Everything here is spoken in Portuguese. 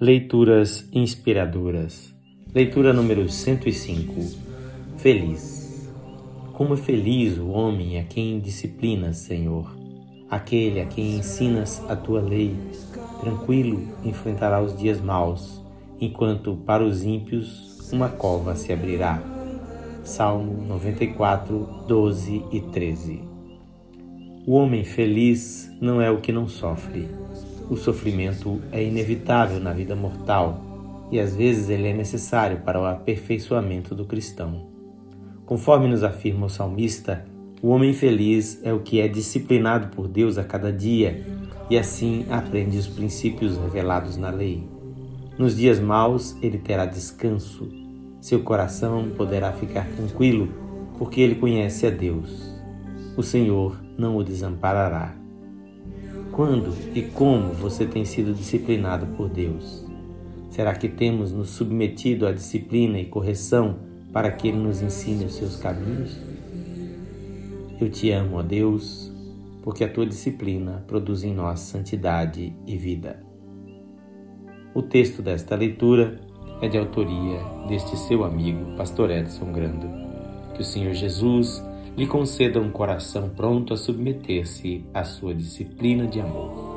Leituras inspiradoras. Leitura número 105. Feliz. Como é feliz o homem a quem disciplinas, Senhor. Aquele a quem ensinas a tua lei, tranquilo enfrentará os dias maus, enquanto para os ímpios uma cova se abrirá. Salmo 94, 12 e 13. O homem feliz não é o que não sofre o sofrimento é inevitável na vida mortal e às vezes ele é necessário para o aperfeiçoamento do cristão. Conforme nos afirma o salmista, o homem feliz é o que é disciplinado por Deus a cada dia e assim aprende os princípios revelados na lei. Nos dias maus ele terá descanso, seu coração poderá ficar tranquilo, porque ele conhece a Deus. O Senhor não o desamparará. Quando e como você tem sido disciplinado por Deus? Será que temos nos submetido à disciplina e correção para que Ele nos ensine os seus caminhos? Eu te amo, ó Deus, porque a tua disciplina produz em nós santidade e vida. O texto desta leitura é de autoria deste seu amigo, Pastor Edson Grando. Que o Senhor Jesus lhe conceda um coração pronto a submeter-se à sua disciplina de amor.